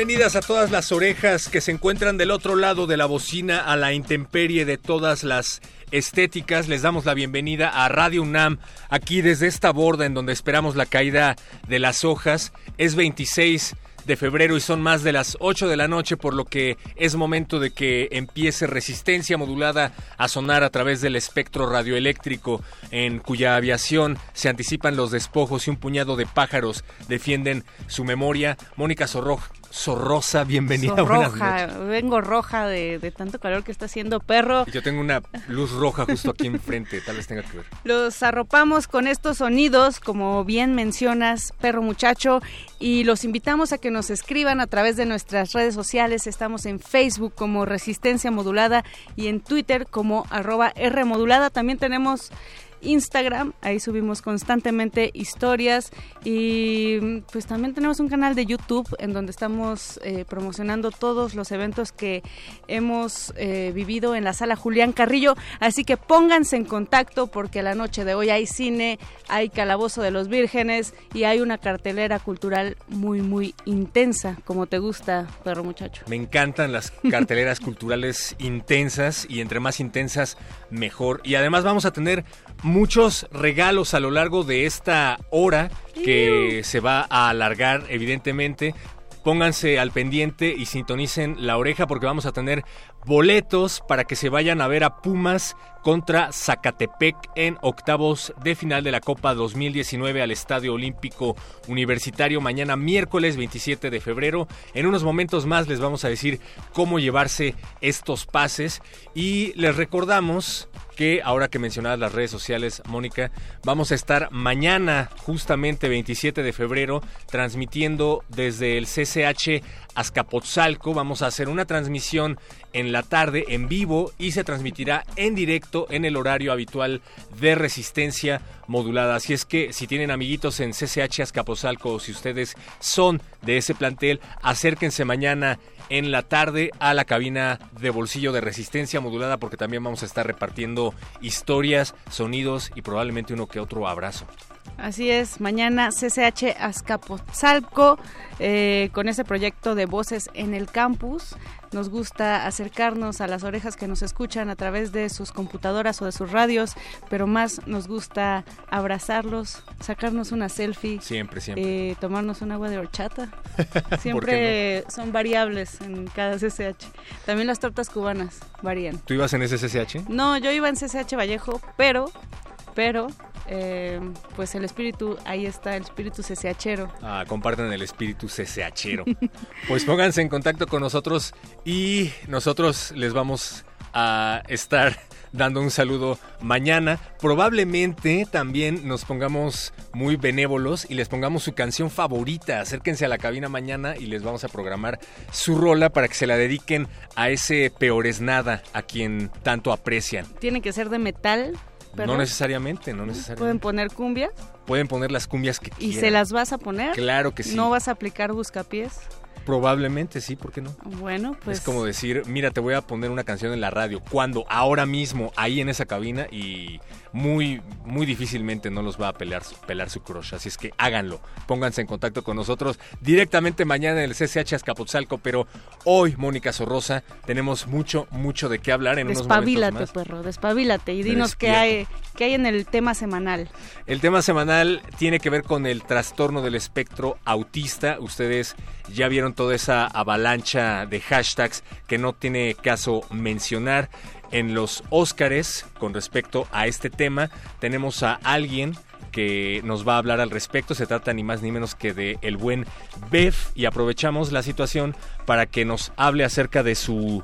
Bienvenidas a todas las orejas que se encuentran del otro lado de la bocina a la intemperie de todas las estéticas. Les damos la bienvenida a Radio UNAM, aquí desde esta borda en donde esperamos la caída de las hojas. Es 26 de febrero y son más de las 8 de la noche, por lo que es momento de que empiece resistencia modulada a sonar a través del espectro radioeléctrico, en cuya aviación se anticipan los despojos y un puñado de pájaros defienden su memoria. Mónica Sorroja Sorrosa, bienvenida. roja, vengo roja de, tanto calor que está haciendo perro. yo tengo una luz roja justo aquí enfrente, tal vez tenga que ver. Los arropamos con estos sonidos, como bien mencionas, perro muchacho, y los invitamos a que nos escriban a través de nuestras redes sociales. Estamos en Facebook como Resistencia Modulada y en Twitter como arroba R Modulada. También tenemos Instagram, ahí subimos constantemente historias y pues también tenemos un canal de YouTube en donde estamos eh, promocionando todos los eventos que hemos eh, vivido en la sala Julián Carrillo, así que pónganse en contacto porque la noche de hoy hay cine, hay Calabozo de los Vírgenes y hay una cartelera cultural muy muy intensa, como te gusta, perro muchacho. Me encantan las carteleras culturales intensas y entre más intensas mejor y además vamos a tener muchos regalos a lo largo de esta hora que se va a alargar evidentemente. Pónganse al pendiente y sintonicen la oreja porque vamos a tener boletos para que se vayan a ver a Pumas contra Zacatepec en octavos de final de la Copa 2019 al Estadio Olímpico Universitario mañana miércoles 27 de febrero. En unos momentos más les vamos a decir cómo llevarse estos pases y les recordamos que ahora que mencionabas las redes sociales, Mónica, vamos a estar mañana, justamente 27 de febrero, transmitiendo desde el CCH Azcapotzalco. Vamos a hacer una transmisión en la tarde en vivo y se transmitirá en directo en el horario habitual de resistencia modulada. Así es que si tienen amiguitos en CCH Azcapotzalco o si ustedes son de ese plantel, acérquense mañana en la tarde a la cabina de bolsillo de resistencia modulada porque también vamos a estar repartiendo historias, sonidos y probablemente uno que otro abrazo. Así es, mañana CCH Azcapotzalco eh, con ese proyecto de voces en el campus. Nos gusta acercarnos a las orejas que nos escuchan a través de sus computadoras o de sus radios, pero más nos gusta abrazarlos, sacarnos una selfie. Siempre, siempre. Eh, tomarnos un agua de horchata. Siempre son variables en cada CCH. También las tortas cubanas varían. ¿Tú ibas en ese CCH? No, yo iba en CCH Vallejo, pero, pero eh, pues el espíritu, ahí está el espíritu CCHero. Ah, compartan el espíritu CCHero. pues pónganse en contacto con nosotros y nosotros les vamos a estar dando un saludo mañana. Probablemente también nos pongamos muy benévolos y les pongamos su canción favorita. Acérquense a la cabina mañana y les vamos a programar su rola para que se la dediquen a ese peores nada a quien tanto aprecian. Tiene que ser de metal no necesariamente, no necesariamente. ¿Pueden poner cumbia? Pueden poner las cumbias que quieran. ¿Y se las vas a poner? Claro que sí. ¿No vas a aplicar buscapiés? Probablemente sí, ¿por qué no? Bueno, pues. Es como decir, mira, te voy a poner una canción en la radio. cuando Ahora mismo, ahí en esa cabina y muy, muy difícilmente no los va a pelar, pelar su crush. Así es que háganlo. Pónganse en contacto con nosotros directamente mañana en el CCH Azcapotzalco. Pero hoy, Mónica Sorrosa, tenemos mucho, mucho de qué hablar en unos momentos más. perro, despabilate y dinos qué hay, qué hay en el tema semanal. El tema semanal tiene que ver con el trastorno del espectro autista. Ustedes ya vieron toda esa avalancha de hashtags que no tiene caso mencionar en los Óscares con respecto a este tema. Tenemos a alguien que nos va a hablar al respecto. Se trata ni más ni menos que de el buen Bev y aprovechamos la situación para que nos hable acerca de su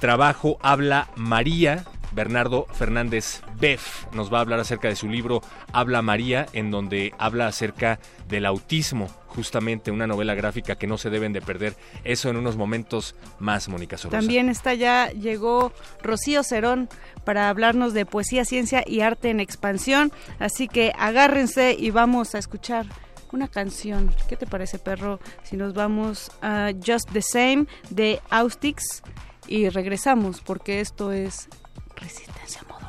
trabajo Habla María. Bernardo Fernández Beff nos va a hablar acerca de su libro Habla María, en donde habla acerca del autismo justamente una novela gráfica que no se deben de perder. Eso en unos momentos más, Mónica Sorrosa. También está ya, llegó Rocío Cerón para hablarnos de poesía, ciencia y arte en expansión. Así que agárrense y vamos a escuchar una canción. ¿Qué te parece, perro? Si nos vamos a Just the Same de Austix y regresamos porque esto es resistencia But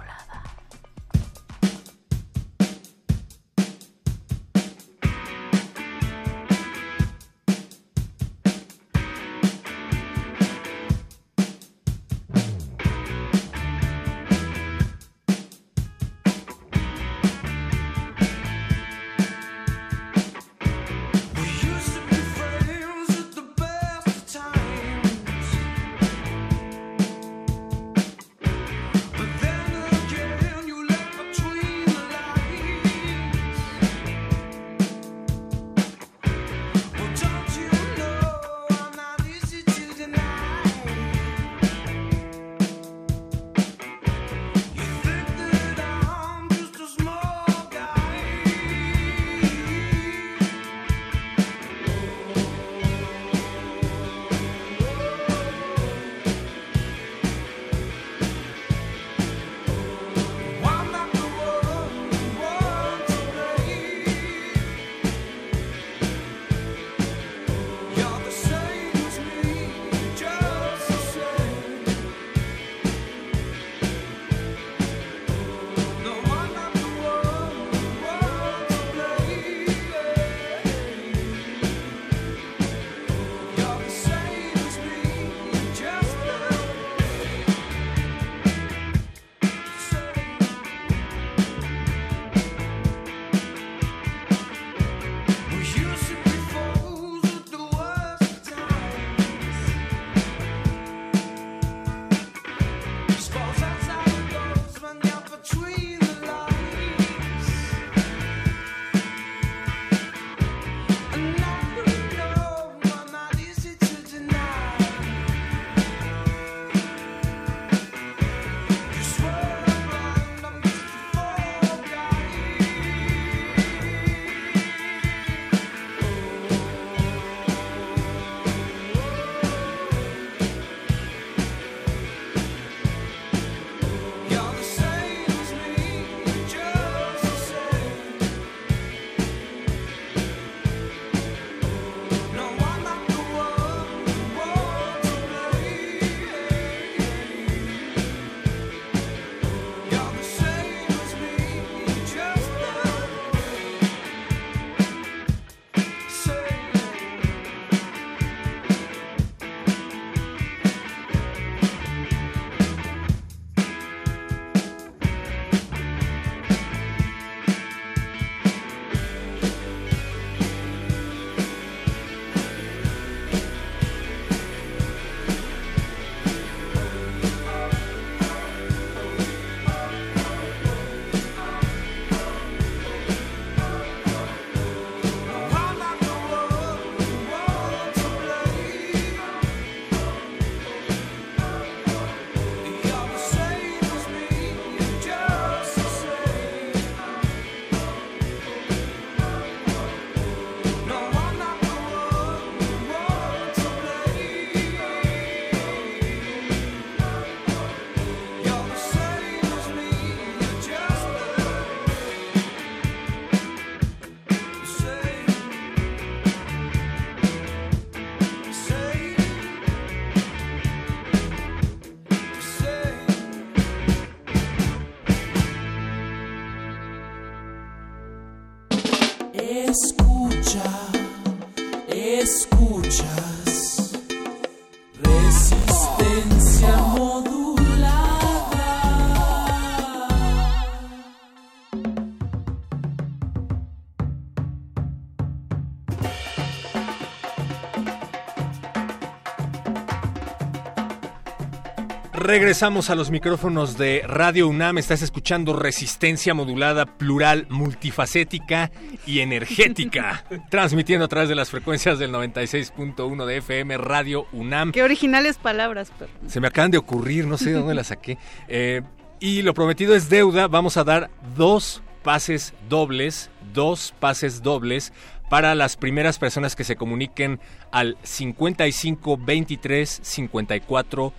Regresamos a los micrófonos de Radio UNAM. Estás escuchando Resistencia Modulada, plural, multifacética y energética. transmitiendo a través de las frecuencias del 96.1 de FM Radio UNAM. Qué originales palabras. Pero... Se me acaban de ocurrir, no sé de dónde las saqué. Eh, y lo prometido es deuda. Vamos a dar dos pases dobles, dos pases dobles para las primeras personas que se comuniquen al 55 23 54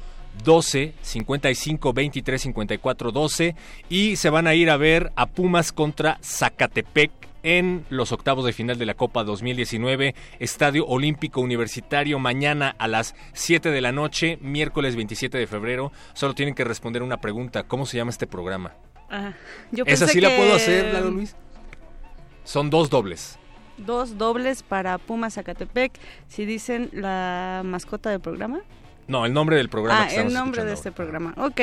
12 55 23 54 12 y se van a ir a ver a Pumas contra Zacatepec en los octavos de final de la Copa 2019, Estadio Olímpico Universitario, mañana a las 7 de la noche, miércoles 27 de febrero. Solo tienen que responder una pregunta, ¿cómo se llama este programa? Ah, yo ¿Esa pensé sí la que- puedo hacer, Lalo Luis? Son dos dobles. Dos dobles para Pumas Zacatepec. Si dicen la mascota del programa. No, el nombre del programa. ah, que el nombre de este programa. Ok,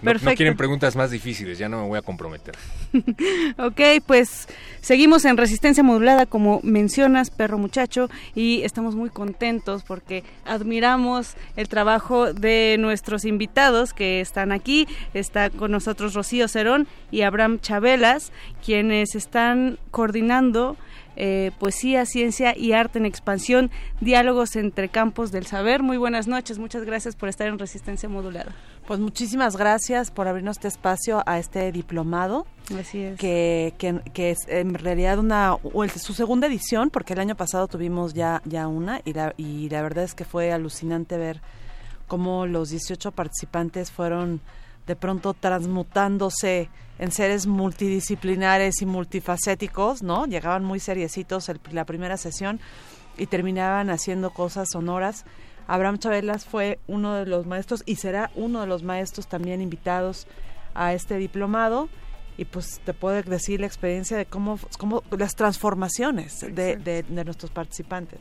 No- perfecto. No, quieren preguntas más difíciles, ya no me voy a comprometer. Ok, pues seguimos en Resistencia Modulada, como mencionas, perro muchacho, y estamos muy contentos porque admiramos el trabajo de nuestros invitados que están aquí. Está con nosotros Rocío Cerón y Abraham Chabelas, quienes están coordinando eh, poesía, ciencia y arte en expansión, diálogos entre campos del saber. Muy buenas noches, muchas gracias por estar en Resistencia Modulada. Pues muchísimas gracias por abrirnos este espacio a este diplomado. Así es. Que, que, que es en realidad una o el- su segunda edición, porque el año pasado tuvimos ya, ya una y la, y la verdad es que fue alucinante ver cómo los 18 participantes fueron de pronto transmutándose en seres multidisciplinares y multifacéticos, ¿no? Llegaban muy seriecitos el- la primera sesión y terminaban haciendo cosas sonoras. Abraham Chabelas fue uno de los maestros y será uno de los maestros también invitados a este diplomado y pues te puedo decir la experiencia de cómo, cómo las transformaciones de, de- de nuestros participantes.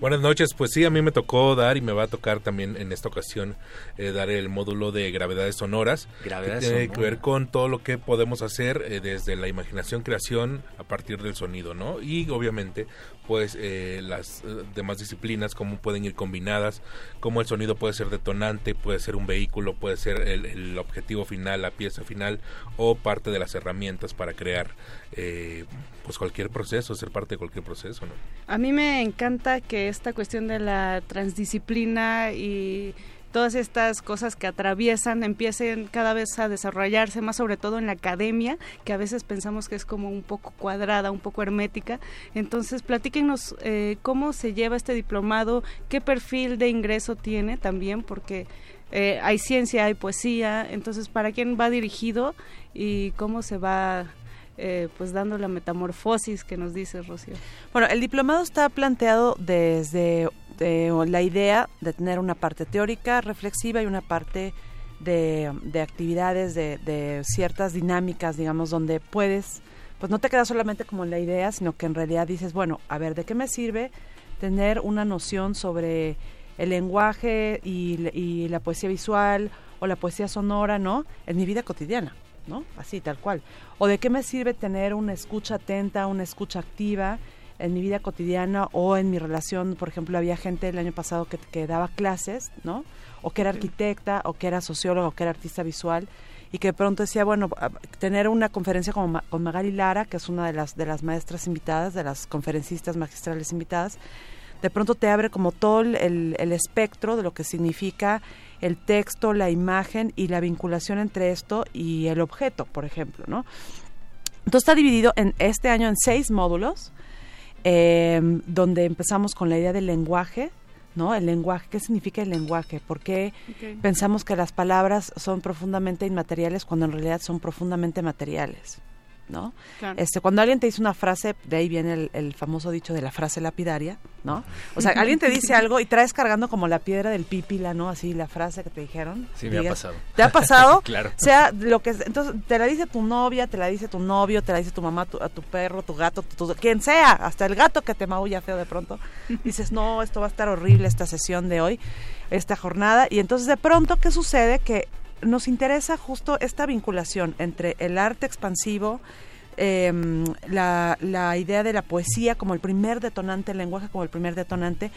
Buenas noches, pues sí, a mí me tocó dar y me va a tocar también en esta ocasión eh, dar el módulo de gravedades sonoras. Gravedades que tiene que ver con todo lo que podemos hacer eh, desde la imaginación, creación a partir del sonido, ¿no? Y obviamente, pues eh, las eh, demás disciplinas, cómo pueden ir combinadas, cómo el sonido puede ser detonante, puede ser un vehículo, puede ser el, el objetivo final, la pieza final o parte de las herramientas para crear eh, pues cualquier proceso, ser parte de cualquier proceso, ¿no? A mí me encanta que esta cuestión de la transdisciplina y todas estas cosas que atraviesan empiecen cada vez a desarrollarse, más sobre todo en la academia, que a veces pensamos que es como un poco cuadrada, un poco hermética. Entonces, platíquenos eh, cómo se lleva este diplomado, qué perfil de ingreso tiene también, porque eh, hay ciencia, hay poesía, entonces, ¿para quién va dirigido y cómo se va... eh, pues dando la metamorfosis que nos dice Rocío. Bueno, el diplomado está planteado desde eh, la idea de tener una parte teórica, reflexiva y una parte de, de actividades, de, de ciertas dinámicas, digamos, donde puedes, pues no te quedas solamente como la idea, sino que en realidad dices, bueno, a ver, ¿de qué me sirve tener una noción sobre el lenguaje y, y la poesía visual o la poesía sonora, ¿no? En mi vida cotidiana, ¿no? Así, tal cual. ¿O de qué me sirve tener una escucha atenta, una escucha activa en mi vida cotidiana o en mi relación? Por ejemplo, había gente el año pasado que, que daba clases, ¿no? O que era arquitecta, o que era socióloga, o que era artista visual, y que de pronto decía, bueno, tener una conferencia Ma- con Magali Lara, que es una de las, de las maestras invitadas, de las conferencistas magistrales invitadas, de pronto te abre como todo el- el espectro de lo que significa el texto, la imagen y la vinculación entre esto y el objeto, por ejemplo, ¿no? Entonces está dividido en este año en seis módulos, eh, donde empezamos con la idea del lenguaje, ¿no? El lenguaje, ¿qué significa el lenguaje? ¿Por qué pensamos que las palabras son profundamente inmateriales cuando en realidad son profundamente materiales? ¿No? Claro. Este, cuando alguien te dice una frase, de ahí viene el, el famoso dicho de la frase lapidaria, ¿no? O sea, alguien te dice algo y traes cargando como la piedra del pípila, ¿no? Así la frase que te dijeron. Sí, me ha pasado. ¿Te ha pasado? Claro. Sea lo que entonces te la dice tu novia, te la dice tu novio, te la dice tu mamá, tu, a tu perro, tu gato, tu, tu- quien sea, hasta el gato que te maulla feo de pronto. Dices, "No, esto va a estar horrible esta sesión de hoy, esta jornada." Y entonces de pronto qué sucede que nos interesa justo esta vinculación entre el arte expansivo, em, la, idea de la poesía como el primer detonante, el lenguaje como el primer detonante.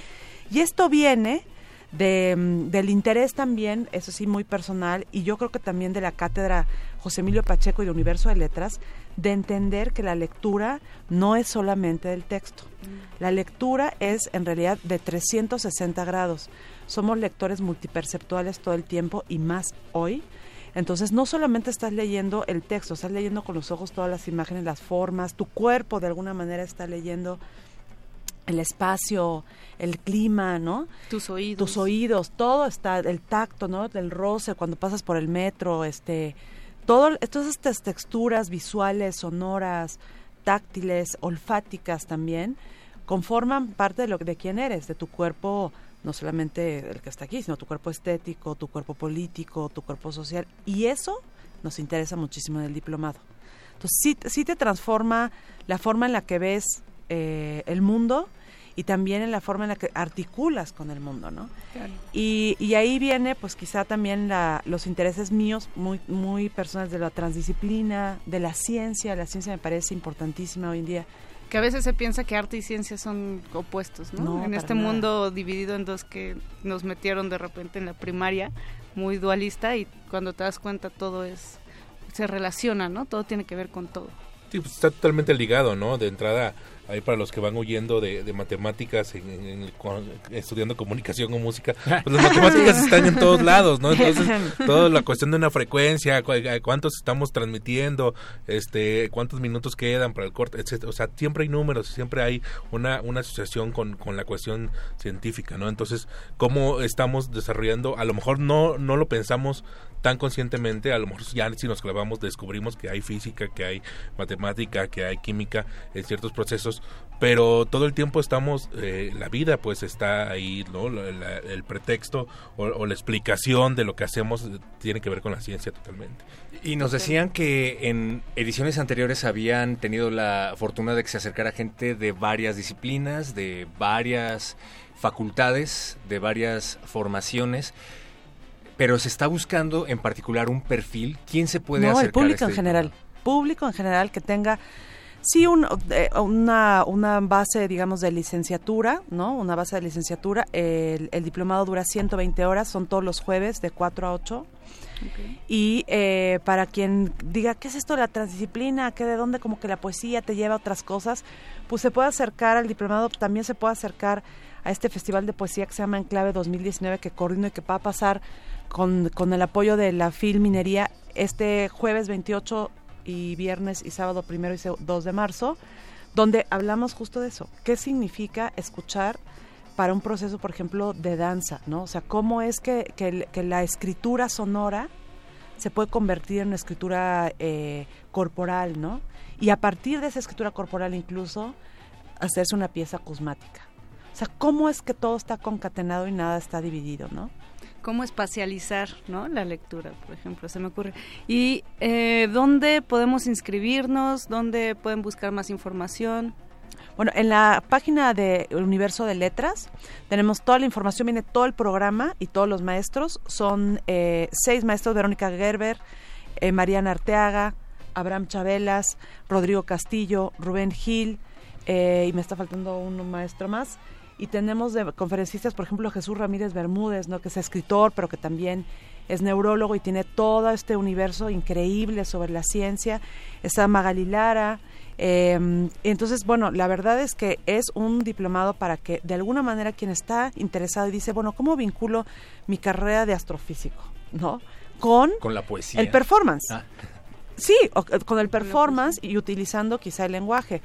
Y esto viene de, mm, del interés también, eso sí, muy personal, y yo creo que también de la cátedra José Emilio Pacheco y de Universo de Letras, de entender que la lectura no es solamente del texto. La lectura es en realidad de 360 grados. Somos lectores multiperceptuales todo el tiempo y más hoy. Entonces no solamente estás leyendo el texto, estás leyendo con los ojos todas las imágenes, las formas, tu cuerpo de alguna manera está leyendo el espacio, el clima, ¿no? Tus oídos. Tus oídos, todo está, el tacto, ¿no? Del roce cuando pasas por el metro, este, todo, todas estas texturas visuales, sonoras, táctiles, olfáticas también, conforman parte de lo de quién eres, de tu cuerpo, no solamente el que está aquí, sino tu cuerpo estético, tu cuerpo político, tu cuerpo social, y eso nos interesa muchísimo en el diplomado. Entonces sí, sí te transforma la forma en la que ves eh, el mundo y también en la forma en la que articulas con el mundo, ¿no? Y, y ahí viene, pues quizá también la, los intereses míos muy, muy personales de la transdisciplina, de la ciencia. La ciencia me parece importantísima hoy en día. Que a veces se piensa que arte y ciencia son opuestos, ¿no? No, en este nada. mundo dividido en dos que nos metieron de repente en la primaria, muy dualista, y cuando te das cuenta todo es se relaciona, ¿no? Todo tiene que ver con todo. Pues está totalmente ligado, ¿no? De entrada, ahí para los que van huyendo de, de matemáticas, en, en- estudiando comunicación o música, pues las matemáticas están en todos lados, ¿no? Entonces, toda la cuestión de una frecuencia, cu- a cuántos estamos transmitiendo, este, cuántos minutos quedan para el corte, etcétera. O sea, siempre hay números, siempre hay una, una asociación con, con la cuestión científica, ¿no? Entonces, ¿cómo estamos desarrollando? A lo mejor no, no lo pensamos tan conscientemente, a lo mejor ya si nos clavamos descubrimos que hay física, que hay matemática, que hay química en ciertos procesos, pero todo el tiempo estamos, eh, la vida pues está ahí, ¿no? La- la- el pretexto o, o la explicación de lo que hacemos tiene que ver con la ciencia totalmente. Y nos decían que en ediciones anteriores habían tenido la fortuna de que se acercara gente de varias disciplinas, de varias facultades, de varias formaciones, pero se está buscando en particular un perfil. ¿Quién se puede no, acercar? el público a este en general. Público en general que tenga sí un, eh, una, una base, digamos, de licenciatura, ¿no? Una base de licenciatura. El, el diplomado dura 120 horas, son todos los jueves de 4 a 8. Y eh, para quien diga, ¿qué es esto de la transdisciplina? ¿Qué de dónde como que la poesía te lleva a otras cosas? Pues se puede acercar al diplomado, también se puede acercar a este festival de poesía que se llama Enclave 2019 que coordino y que va a pasar con, con el apoyo de la FIL Minería este jueves 28 y viernes y sábado primero y se- 2 de marzo, donde hablamos justo de eso. ¿Qué significa escuchar para un proceso, por ejemplo, de danza? ¿no? O sea, ¿cómo es que, que la escritura sonora se puede convertir en una escritura eh, corporal, ¿no? Y a partir de esa escritura corporal incluso hacerse una pieza cosmática. O sea, ¿cómo es que todo está concatenado y nada está dividido, ¿no? Cómo espacializar ¿no? la lectura, por ejemplo, se me ocurre. ¿Y eh, dónde podemos inscribirnos? ¿Dónde pueden buscar más información? Bueno, en la página de Universo de Letras tenemos toda la información, viene todo el programa y todos los maestros. Son eh, seis maestros, Verónica Gerber, eh, Mariana Arteaga, Abraham Chabelas, Rodrigo Castillo, Rubén Gil, eh, y me está faltando un maestro más. Y tenemos de conferencistas, por ejemplo, Jesús Ramírez Bermúdez, ¿no? que es escritor, pero que también es neurólogo y tiene todo este universo increíble sobre la ciencia. Está Magali Lara. eh, entonces, bueno, la verdad es que es un diplomado para que de alguna manera quien está interesado y dice, bueno, ¿cómo vinculo mi carrera de astrofísico? ¿No? Con Con la poesía. el performance. Ah. Sí, o- con el performance y utilizando quizá el lenguaje.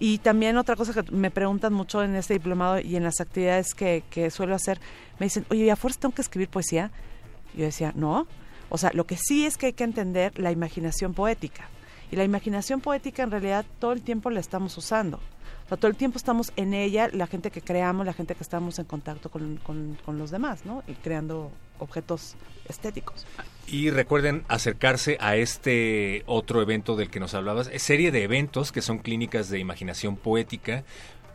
Y también otra cosa que me preguntan mucho en este diplomado y en las actividades que, que suelo hacer, me dicen, oye, ¿y a fuerza tengo que escribir poesía? Yo decía, no. O sea, lo que sí es que hay que entender la imaginación poética. Y la imaginación poética en realidad todo el tiempo la estamos usando. O sea, todo el tiempo estamos en ella, la gente que creamos, la gente que estamos en contacto con, con- con los demás, ¿no? Y creando objetos estéticos. Y recuerden acercarse a este otro evento del que nos hablabas, es serie de eventos que son clínicas de imaginación poética.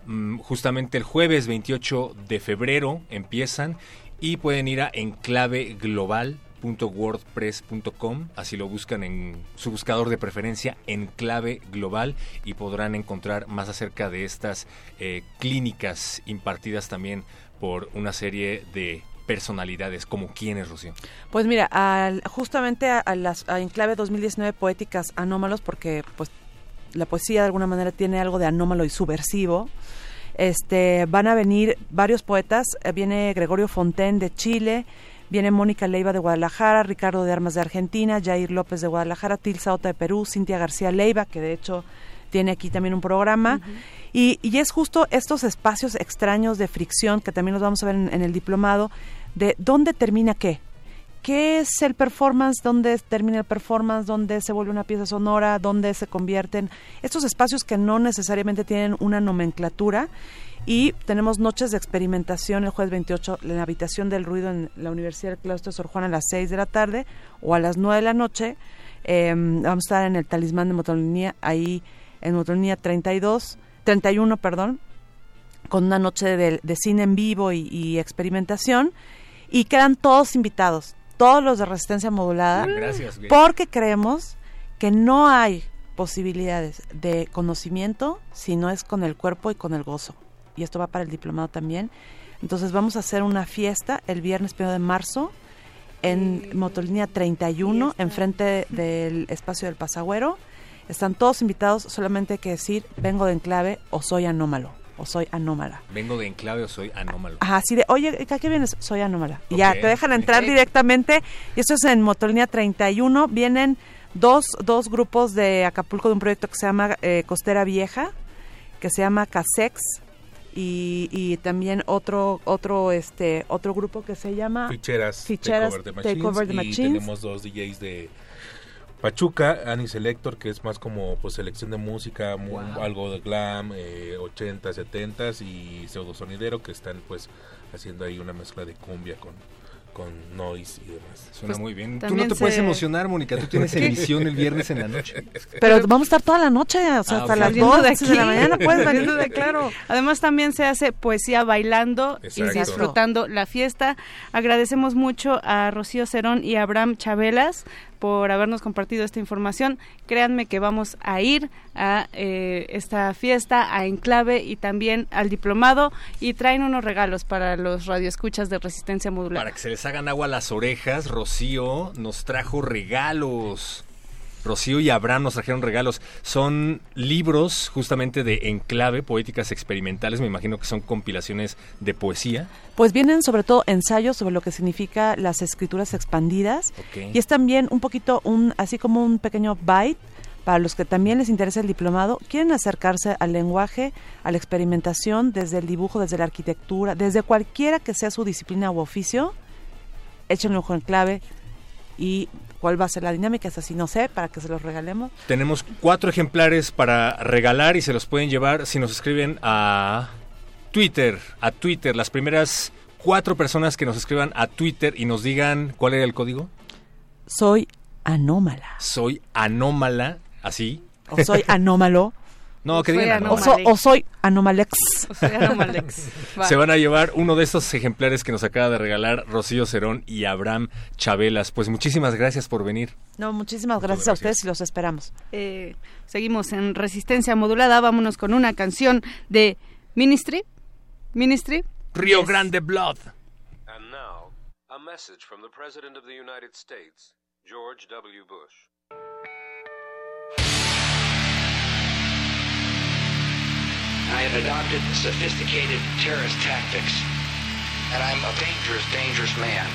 Mm, Justamente el jueves 28 de febrero empiezan y pueden ir a enclaveglobal.wordpress.com, así lo buscan en su buscador de preferencia, Enclave Global, y podrán encontrar más acerca de estas eh, clínicas impartidas también por una serie de personalidades, como quiénes, Rocío. Pues mira, al- justamente a, a las a Enclave 2019 Poéticas Anómalos, porque pues la poesía de alguna manera tiene algo de anómalo y subversivo. Este, van a venir varios poetas, eh, viene Gregorio Fontaine de Chile, viene Mónica Leiva de Guadalajara, Ricardo de Armas de Argentina, Jair López de Guadalajara, Tilsa Ota de Perú, Cintia García Leiva, que de hecho tiene aquí también un programa. Y, y es justo estos espacios extraños de fricción que también los vamos a ver en, el diplomado, de dónde termina qué. ¿Qué es el performance? ¿Dónde termina el performance? ¿Dónde se vuelve una pieza sonora? ¿Dónde se convierten? Estos espacios que no necesariamente tienen una nomenclatura. Y tenemos noches de experimentación el jueves 28 en la habitación del ruido en la Universidad del Claustro de Sor Juana a las 6 de la tarde o a las 9 de la noche. Eh, vamos a estar en el Talismán de Motolinía, ahí en Motolinía 32, 31, perdón, con una noche de, de cine en vivo y, y experimentación. Y quedan todos invitados, todos los de resistencia modulada, Gracias, bien. porque creemos que no hay posibilidades de conocimiento si no es con el cuerpo y con el gozo. Y esto va para el diplomado también. Entonces vamos a hacer una fiesta el viernes 1 de marzo en Motolínea 31, enfrente del espacio del Pasagüero. Están todos invitados, solamente hay que decir, vengo de enclave o soy anómalo, o soy anómala. Vengo de enclave o soy anómalo. Ajá, así de, oye, ¿a qué vienes? Soy anómala. Y ya, te dejan entrar directamente. Y esto es en Motolínea 31. Vienen dos, dos grupos de Acapulco de un proyecto que se llama eh, Costera Vieja, que se llama Casex. Y, y también otro otro este otro grupo que se llama Ficheras, Ficheras Takeover the Machines, the y tenemos dos DJs de Pachuca, Annie Selector, que es más como pues selección de música, mu- algo de glam, eh, 80, 70 y pseudo sonidero que están pues haciendo ahí una mezcla de cumbia con, con noise y demás. Suena muy bien. Tú no te puedes emocionar, Mónica. Tú tienes emisión el viernes en la noche. Pero vamos a estar toda la noche, o sea, Ah, hasta las Saliendo 2 de de, la mañana puedes venir. Saliendo de aquí. Además también se hace poesía bailando y disfrutando la fiesta. Agradecemos mucho a Rocío Cerón y a Abraham Chabelas por habernos compartido esta información. Créanme que vamos a ir a eh, esta fiesta, a Enclave y también al diplomado y traen unos regalos para los radioescuchas de Resistencia Modular. Para que se les hagan agua a las orejas, Rocío nos trajo regalos. Rocío y Abraham nos trajeron regalos. Son libros justamente de enclave, poéticas experimentales. Me imagino que son compilaciones de poesía. Pues vienen sobre todo ensayos sobre lo que significa las escrituras expandidas y es también un poquito un así como un pequeño bite para los que también les interesa el diplomado, quieren acercarse al lenguaje, a la experimentación, desde el dibujo, desde la arquitectura, desde cualquiera que sea su disciplina u oficio, échenle un ojo en clave y cuál va a ser la dinámica, es así, no sé, para que se los regalemos. Tenemos cuatro ejemplares para regalar y se los pueden llevar si nos escriben a Twitter. A Twitter, las primeras cuatro personas que nos escriban a Twitter y nos digan cuál era el código. Soy anómala Soy anómala, así. o soy anómalo No, que Soy digan o, so- soy anomalex. O sea, Anomalex. Va. Se van a llevar uno de estos ejemplares que nos acaba de regalar Rocío Cerón y Abraham Chabelas. Pues muchísimas gracias por venir. No, muchísimas gracias, a ustedes y los esperamos. Eh, seguimos en Resistencia Modulada. Vámonos con una canción de Ministry. Ministry. Río Yes. Grande Blood. And now, a message from the President of the United States, George W. Bush. I have adopted sophisticated terrorist tactics. And I'm a dangerous, dangerous man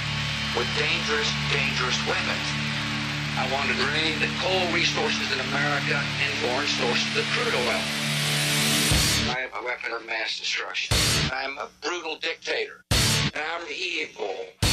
with dangerous, dangerous weapons. I want to drain the coal resources in America and foreign sources of crude oil. I am a weapon of mass destruction. I'm a brutal dictator. And I'm evil.